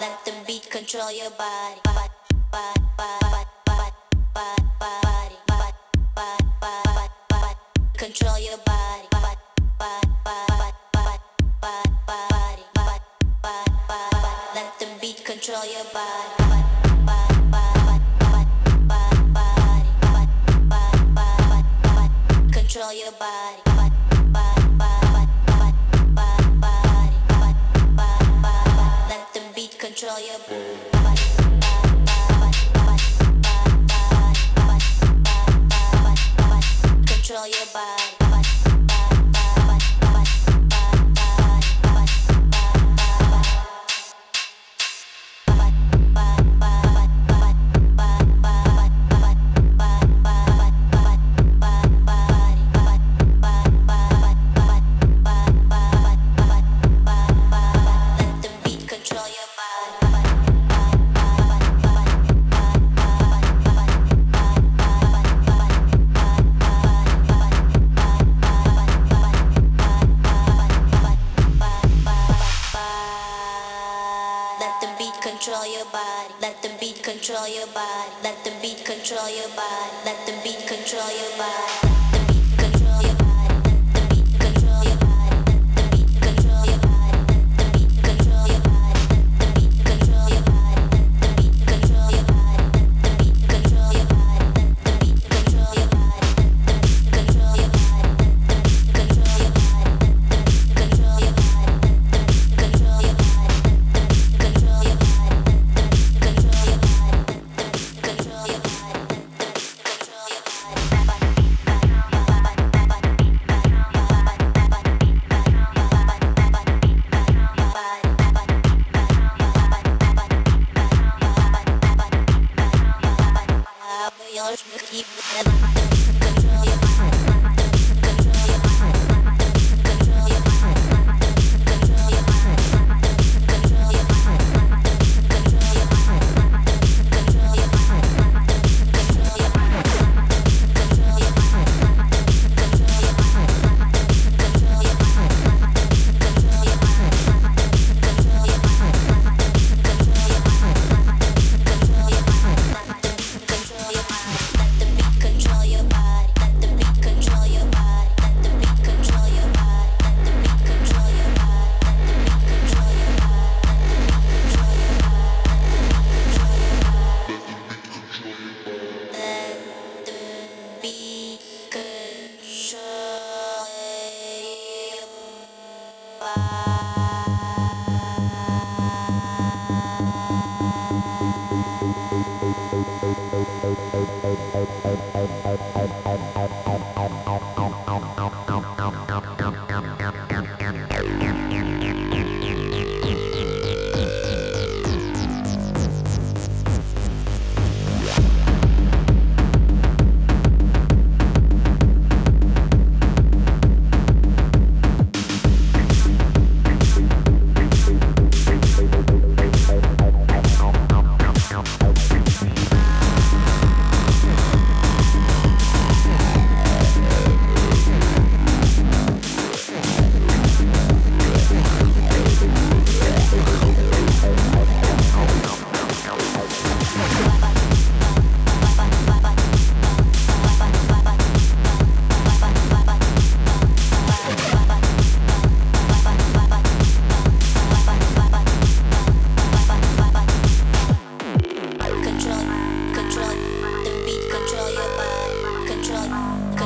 Let the beat control your body.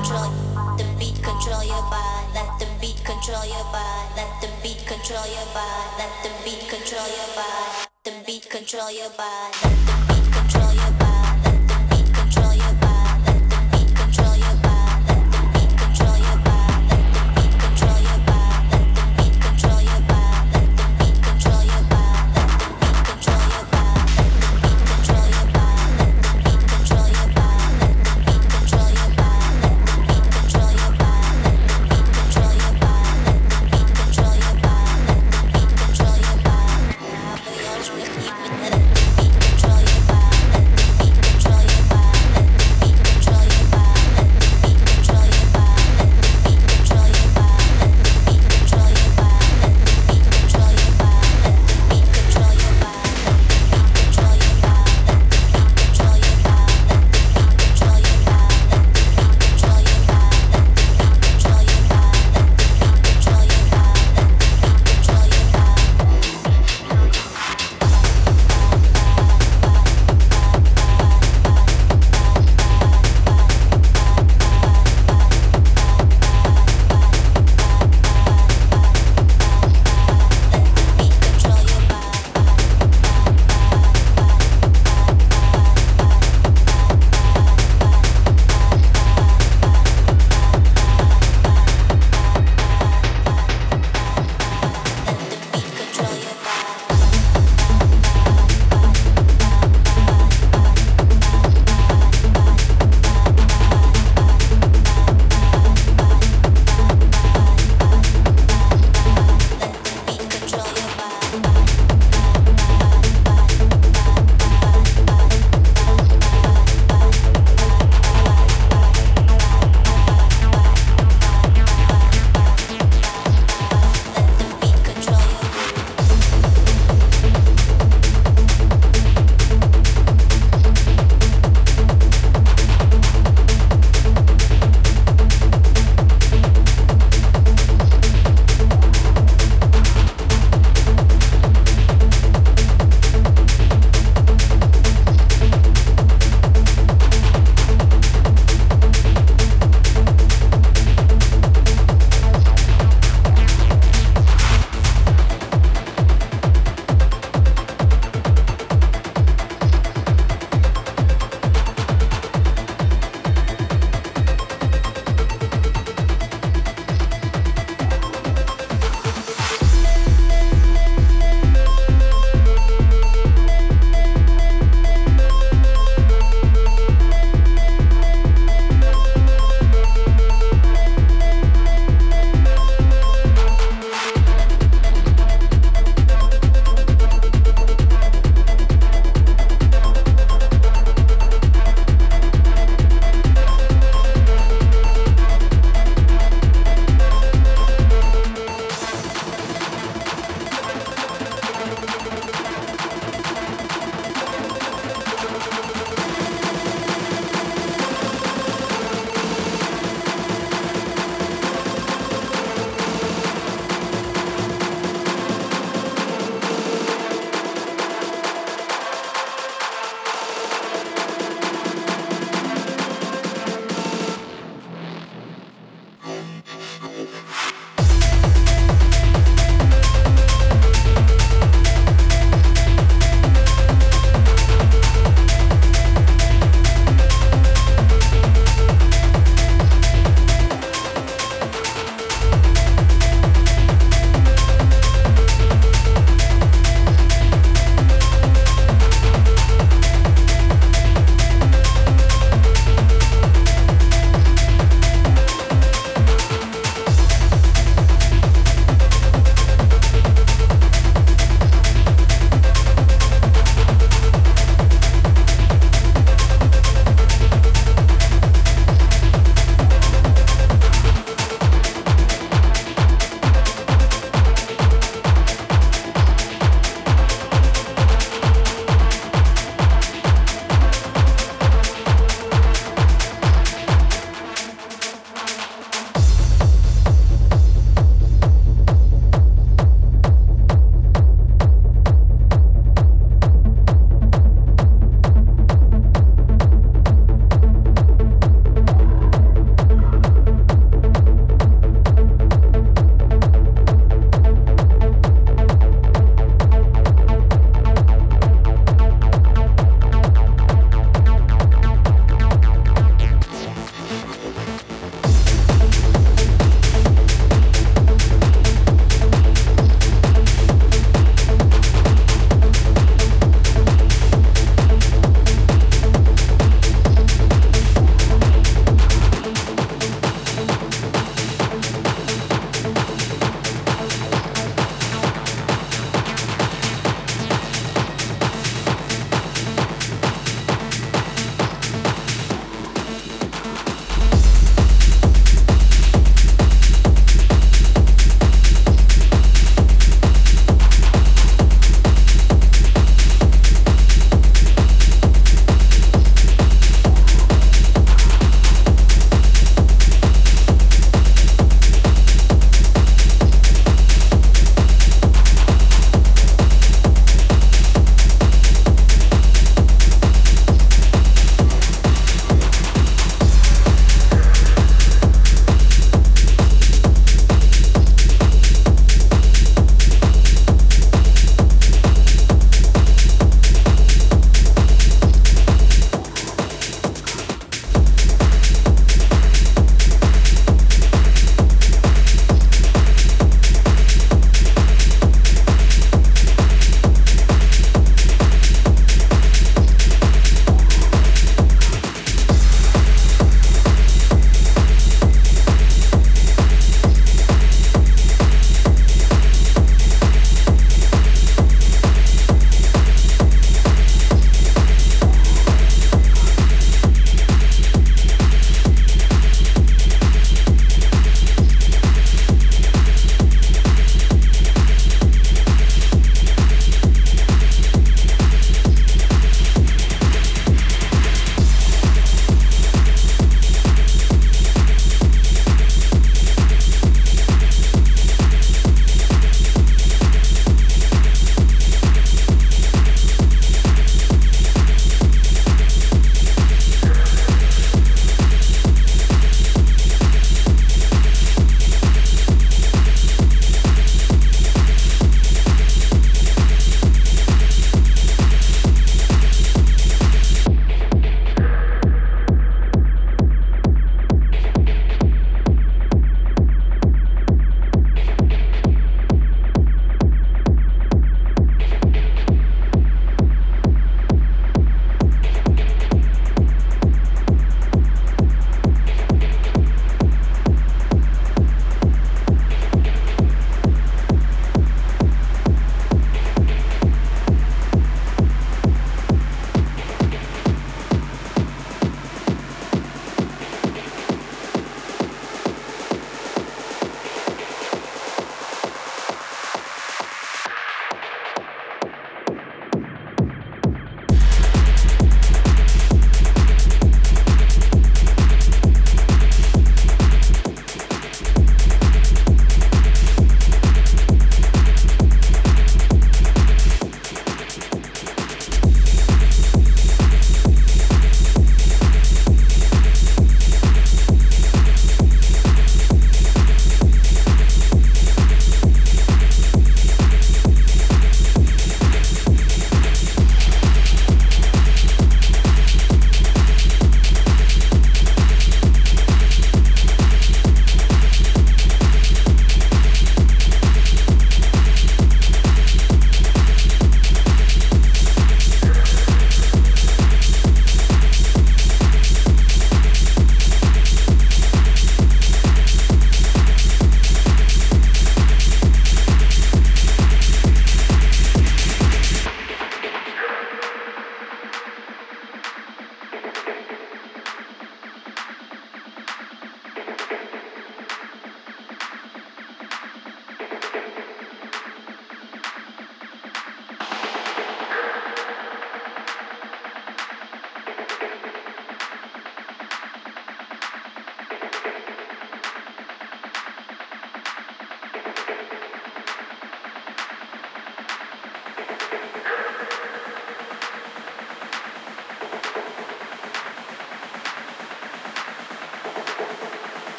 control the beat control your body let the beat control your body let the beat control your body let the beat control your body the beat control your body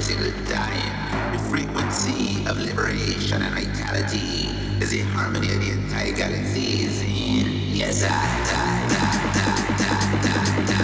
Single time. The frequency of liberation and vitality is the harmony of the entire galaxy. Yes, I, I, I, I.